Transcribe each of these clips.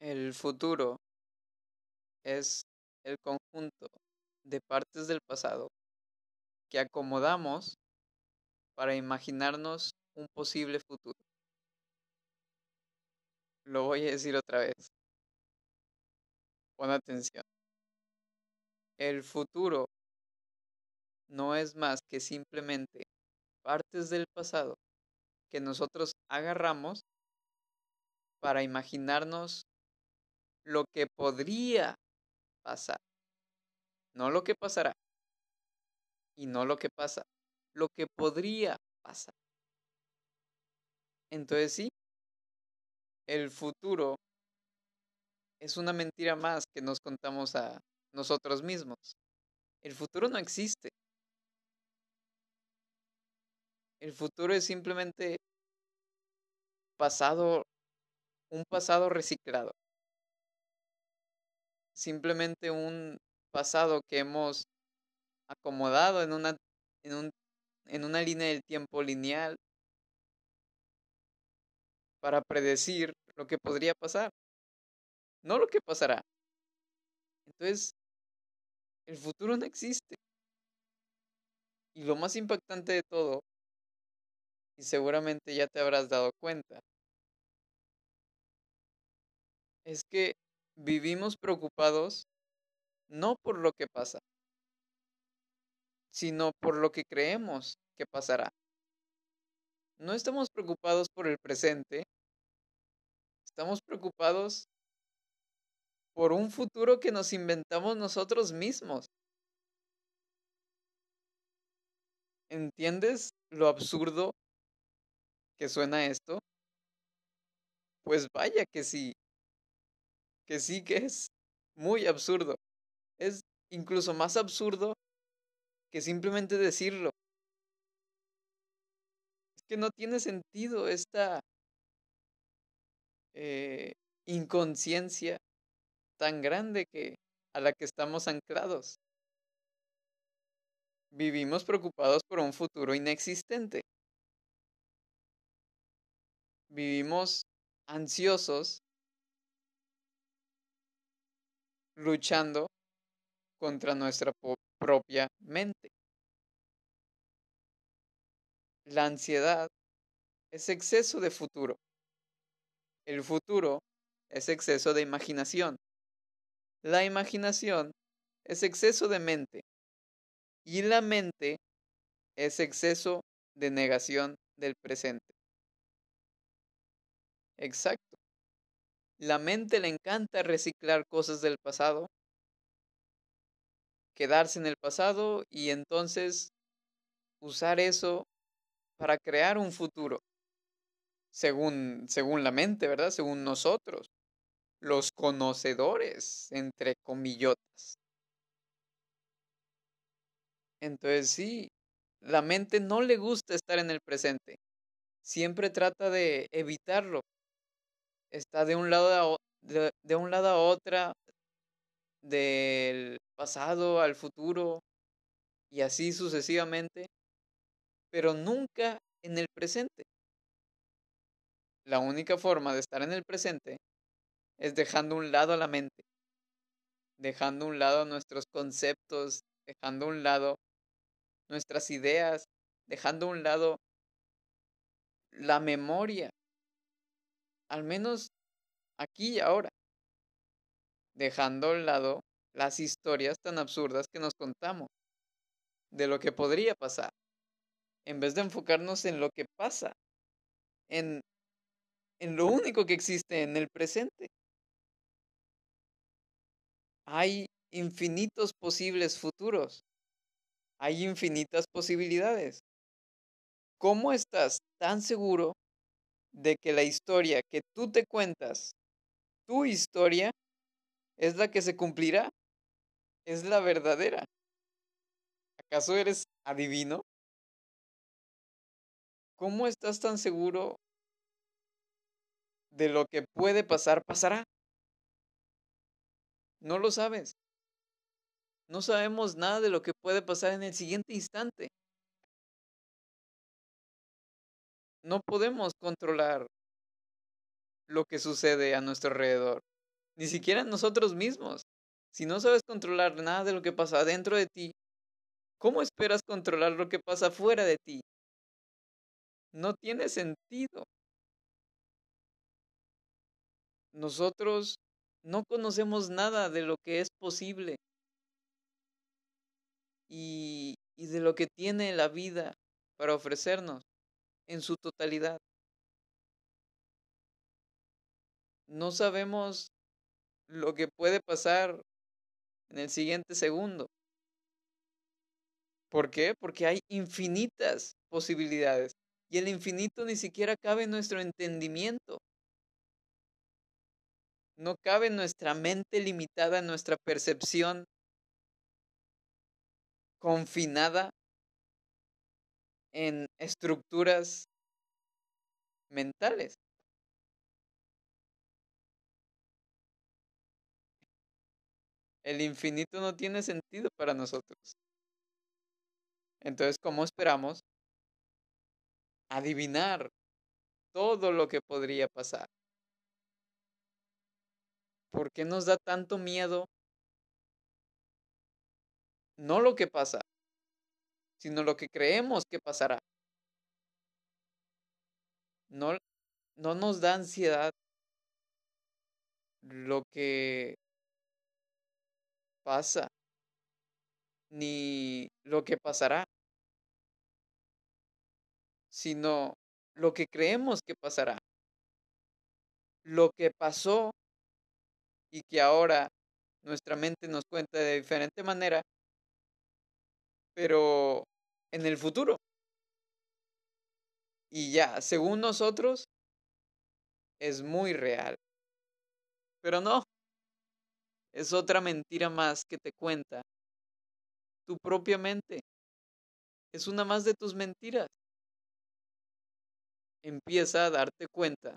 El futuro es el conjunto de partes del pasado que acomodamos para imaginarnos un posible futuro. Lo voy a decir otra vez. Pon atención. El futuro no es más que simplemente partes del pasado que nosotros agarramos para imaginarnos lo que podría pasar. No lo que pasará. Y no lo que pasa. Lo que podría pasar. Entonces sí, el futuro es una mentira más que nos contamos a nosotros mismos. El futuro no existe. El futuro es simplemente pasado, un pasado reciclado. Simplemente un pasado que hemos acomodado en una, en, un, en una línea del tiempo lineal para predecir lo que podría pasar, no lo que pasará. Entonces, el futuro no existe. Y lo más impactante de todo, y seguramente ya te habrás dado cuenta, es que vivimos preocupados no por lo que pasa, sino por lo que creemos que pasará. No estamos preocupados por el presente, estamos preocupados por un futuro que nos inventamos nosotros mismos. ¿Entiendes lo absurdo que suena esto? Pues vaya que sí, que sí que es muy absurdo. Es incluso más absurdo que simplemente decirlo. Es que no tiene sentido esta eh, inconsciencia tan grande que a la que estamos anclados. Vivimos preocupados por un futuro inexistente. Vivimos ansiosos luchando contra nuestra propia mente. La ansiedad es exceso de futuro. El futuro es exceso de imaginación. La imaginación es exceso de mente. Y la mente es exceso de negación del presente. Exacto. La mente le encanta reciclar cosas del pasado, quedarse en el pasado y entonces usar eso para crear un futuro, según, según la mente, ¿verdad? Según nosotros, los conocedores, entre comillotas. Entonces sí, la mente no le gusta estar en el presente, siempre trata de evitarlo, está de un lado a, de, de un lado a otra, del pasado al futuro y así sucesivamente, pero nunca en el presente. La única forma de estar en el presente es dejando un lado a la mente, dejando un lado nuestros conceptos, dejando un lado nuestras ideas, dejando un lado la memoria al menos aquí y ahora, dejando al lado las historias tan absurdas que nos contamos de lo que podría pasar, en vez de enfocarnos en lo que pasa, en, en lo único que existe en el presente. Hay infinitos posibles futuros, hay infinitas posibilidades. ¿Cómo estás tan seguro de que la historia que tú te cuentas, tu historia, es la que se cumplirá, es la verdadera. ¿Acaso eres adivino? ¿Cómo estás tan seguro de lo que puede pasar, pasará? No lo sabes. No sabemos nada de lo que puede pasar en el siguiente instante. No podemos controlar lo que sucede a nuestro alrededor. ni siquiera nosotros mismos. Si no sabes controlar nada de lo que pasa dentro de ti, ¿cómo esperas controlar lo que pasa fuera de ti? No tiene sentido. Nosotros no conocemos nada de lo que es posible y, y de lo que tiene la vida para ofrecernos en su totalidad. No sabemos lo que puede pasar en el siguiente segundo. ¿Por qué? Porque hay infinitas posibilidades y el infinito ni siquiera cabe en nuestro entendimiento. No cabe en nuestra mente limitada, en nuestra percepción confinada en estructuras mentales. El infinito no tiene sentido para nosotros. Entonces, ¿cómo esperamos adivinar todo lo que podría pasar? ¿Por qué nos da tanto miedo? No lo que pasa, sino lo que creemos que pasará. No, no nos da ansiedad lo que pasa, ni lo que pasará, sino lo que creemos que pasará, lo que pasó y que ahora nuestra mente nos cuenta de diferente manera, pero en el futuro. Y ya, según nosotros, es muy real. Pero no, es otra mentira más que te cuenta tu propia mente. Es una más de tus mentiras. Empieza a darte cuenta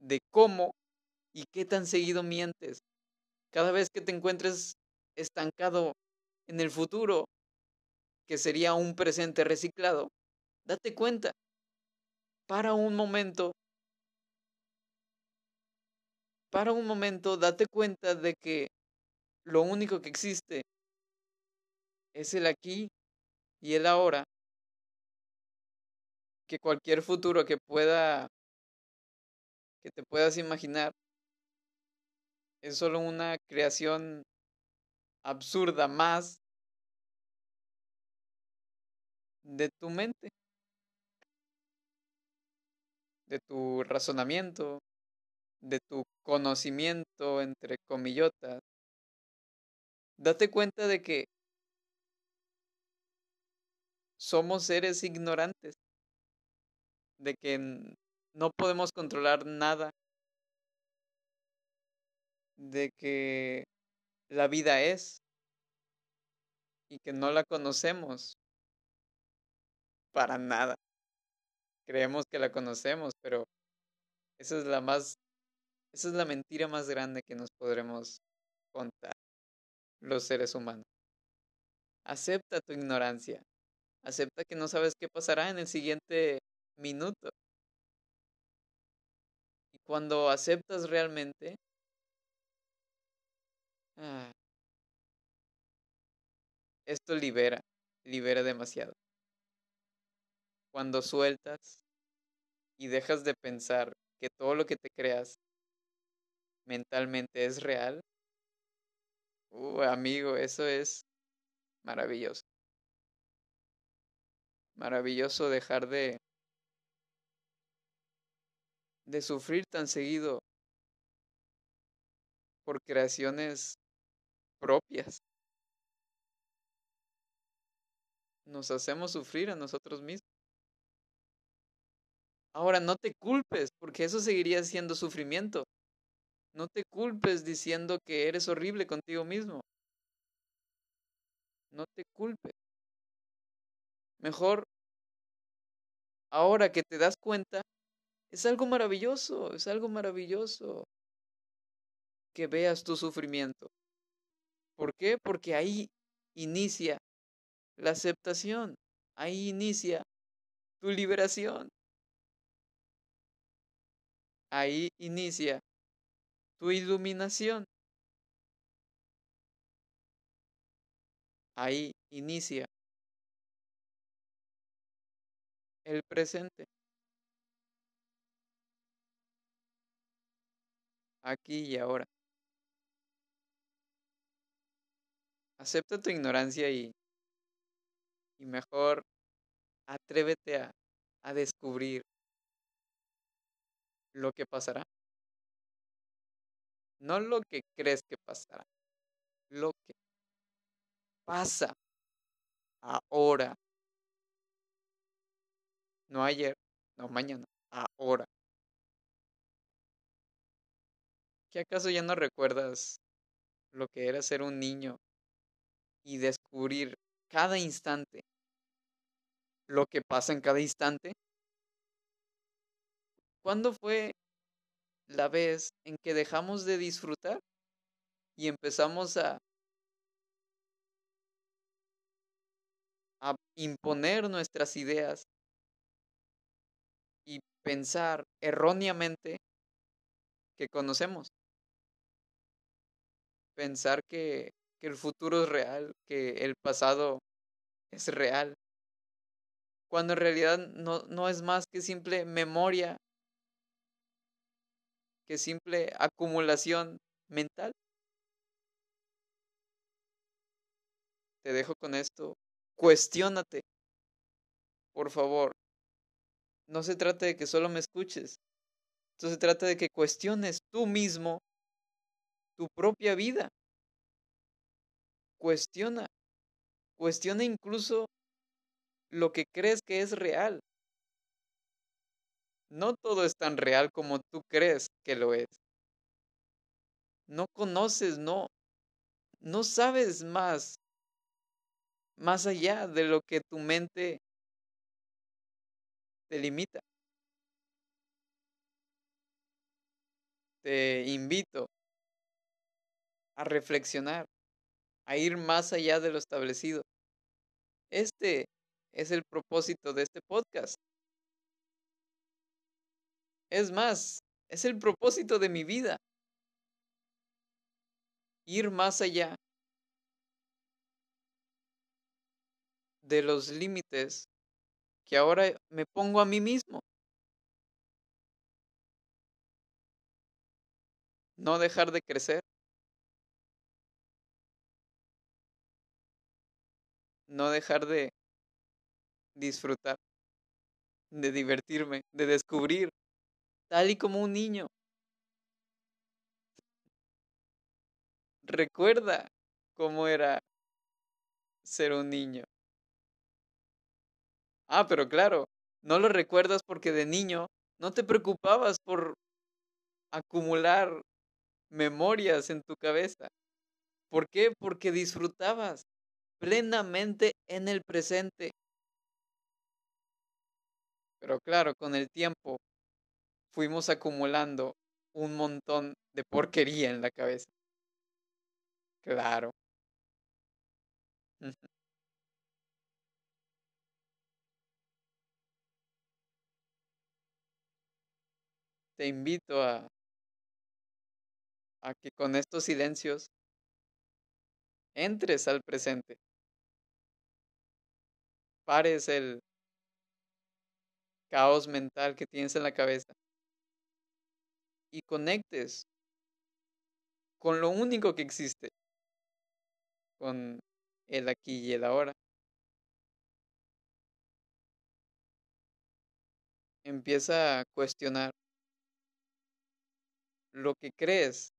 de cómo y qué tan seguido mientes. Cada vez que te encuentres estancado en el futuro, que sería un presente reciclado, date cuenta. Para un momento para un momento, date cuenta de que lo único que existe es el aquí y el ahora. Que cualquier futuro que pueda, que te puedas imaginar, es solo una creación absurda más de tu mente, de tu razonamiento, de tu conocimiento, entre comillotas, date cuenta de que somos seres ignorantes, de que no podemos controlar nada, de que la vida es y que no la conocemos para nada. Creemos que la conocemos, pero esa es la más esa es la mentira más grande que nos podremos contar los seres humanos. Acepta tu ignorancia. Acepta que no sabes qué pasará en el siguiente minuto. Y cuando aceptas realmente, ah, esto libera, libera demasiado. Cuando sueltas y dejas de pensar que todo lo que te creas mentalmente es real, uh, amigo, eso es maravilloso. Maravilloso dejar de de sufrir tan seguido por creaciones propias. Nos hacemos sufrir a nosotros mismos. Ahora, no te culpes, porque eso seguiría siendo sufrimiento. No te culpes diciendo que eres horrible contigo mismo. No te culpes. Mejor, ahora que te das cuenta, es algo maravilloso, es algo maravilloso que veas tu sufrimiento. ¿Por qué? Porque ahí inicia la aceptación, ahí inicia tu liberación. Ahí inicia tu iluminación. Ahí inicia el presente. Aquí y ahora. Acepta tu ignorancia y, y mejor atrévete a, a descubrir lo que pasará. No lo que crees que pasará, lo que pasa ahora. No ayer, no mañana, ahora. ¿Qué acaso ya no recuerdas lo que era ser un niño y descubrir cada instante lo que pasa en cada instante? ¿Cuándo fue la vez en que dejamos de disfrutar y empezamos a, imponer nuestras ideas y pensar erróneamente que conocemos? Pensar que, que el futuro es real, que el pasado es real, cuando en realidad no, no es más que simple memoria que simple acumulación mental. Te dejo con esto. Cuestiónate. Por favor. No se trata de que solo me escuches. Esto se trata de que cuestiones tú mismo tu propia vida. Cuestiona. Cuestiona incluso lo que crees que es real. No todo es tan real como tú crees que lo es. No conoces, no, no sabes más, más allá de lo que tu mente te limita. Te invito a reflexionar, a ir más allá de lo establecido. Este es el propósito de este podcast. Es más, es el propósito de mi vida. Ir más allá de los límites que ahora me pongo a mí mismo. No dejar de crecer. No dejar de disfrutar, de divertirme, de descubrir tal y como un niño. Recuerda cómo era ser un niño. Ah, pero claro, no lo recuerdas porque de niño no te preocupabas por acumular memorias en tu cabeza. ¿Por qué? Porque disfrutabas plenamente en el presente. Pero claro, con el tiempo fuimos acumulando un montón de porquería en la cabeza. Claro. Te invito a, a que con estos silencios entres al presente. Pares el caos mental que tienes en la cabeza y conectes con lo único que existe, con el aquí y el ahora. Empieza a cuestionar lo que crees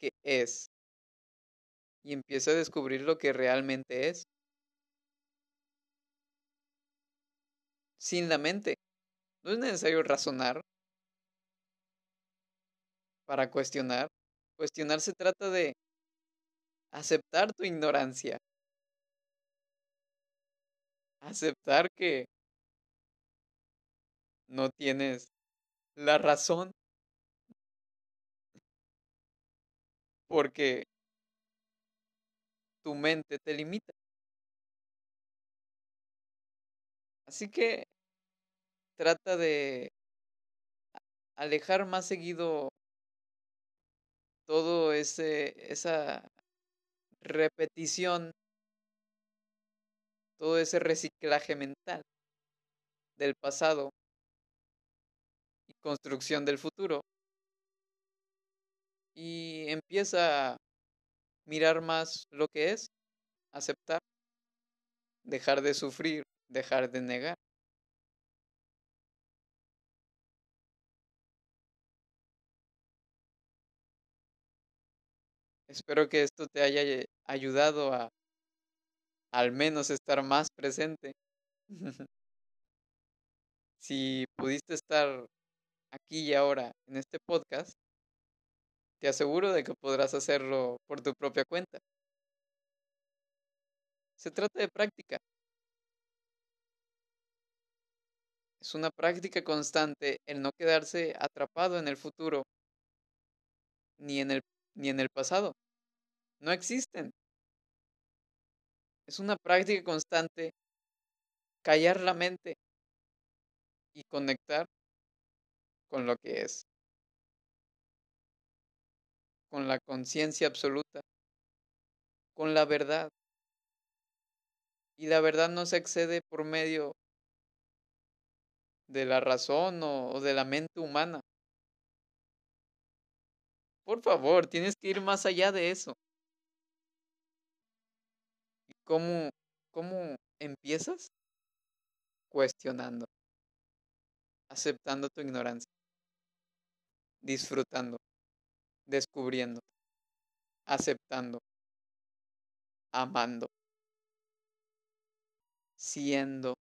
que es y empieza a descubrir lo que realmente es. Sin la mente. No es necesario razonar, para cuestionar. Cuestionar se trata de aceptar tu ignorancia. Aceptar que no tienes la razón. Porque tu mente te limita. Así que trata de alejar más seguido todo ese esa repetición, todo ese reciclaje mental del pasado y construcción del futuro. Y empieza a mirar más lo que es, aceptar, dejar de sufrir, dejar de negar. Espero que esto te haya ayudado a al menos estar más presente. si pudiste estar aquí y ahora en este podcast, te aseguro de que podrás hacerlo por tu propia cuenta. Se trata de práctica. Es una práctica constante el no quedarse atrapado en el futuro ni en el, ni en el pasado. No existen. Es una práctica constante callar la mente y conectar con lo que es, con la conciencia absoluta, con la verdad. Y la verdad no se excede por medio de la razón o, de la mente humana. Por favor, tienes que ir más allá de eso. ¿Y cómo, cómo empiezas? Cuestionando, aceptando tu ignorancia, disfrutando, descubriendo, aceptando, amando, siendo.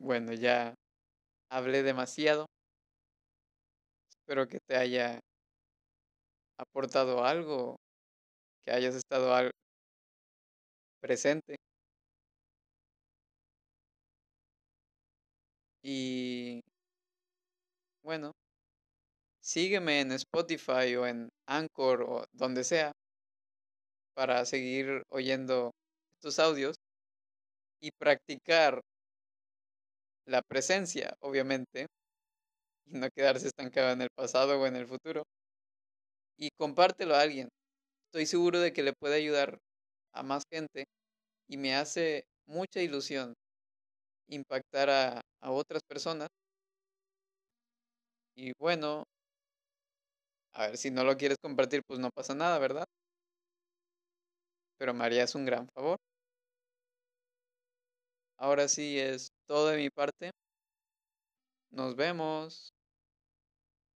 Bueno, ya hablé demasiado. Espero que te haya aportado algo, que hayas estado presente. Y bueno, sígueme en Spotify o en Anchor o donde sea para seguir oyendo estos audios y practicar la presencia, obviamente, y no quedarse estancado en el pasado o en el futuro. Y compártelo a alguien. Estoy seguro de que le puede ayudar a más gente y me hace mucha ilusión impactar a, a otras personas. Y bueno, a ver, si no lo quieres compartir, pues no pasa nada, ¿verdad? Pero María es un gran favor. Ahora sí es todo de mi parte. Nos vemos.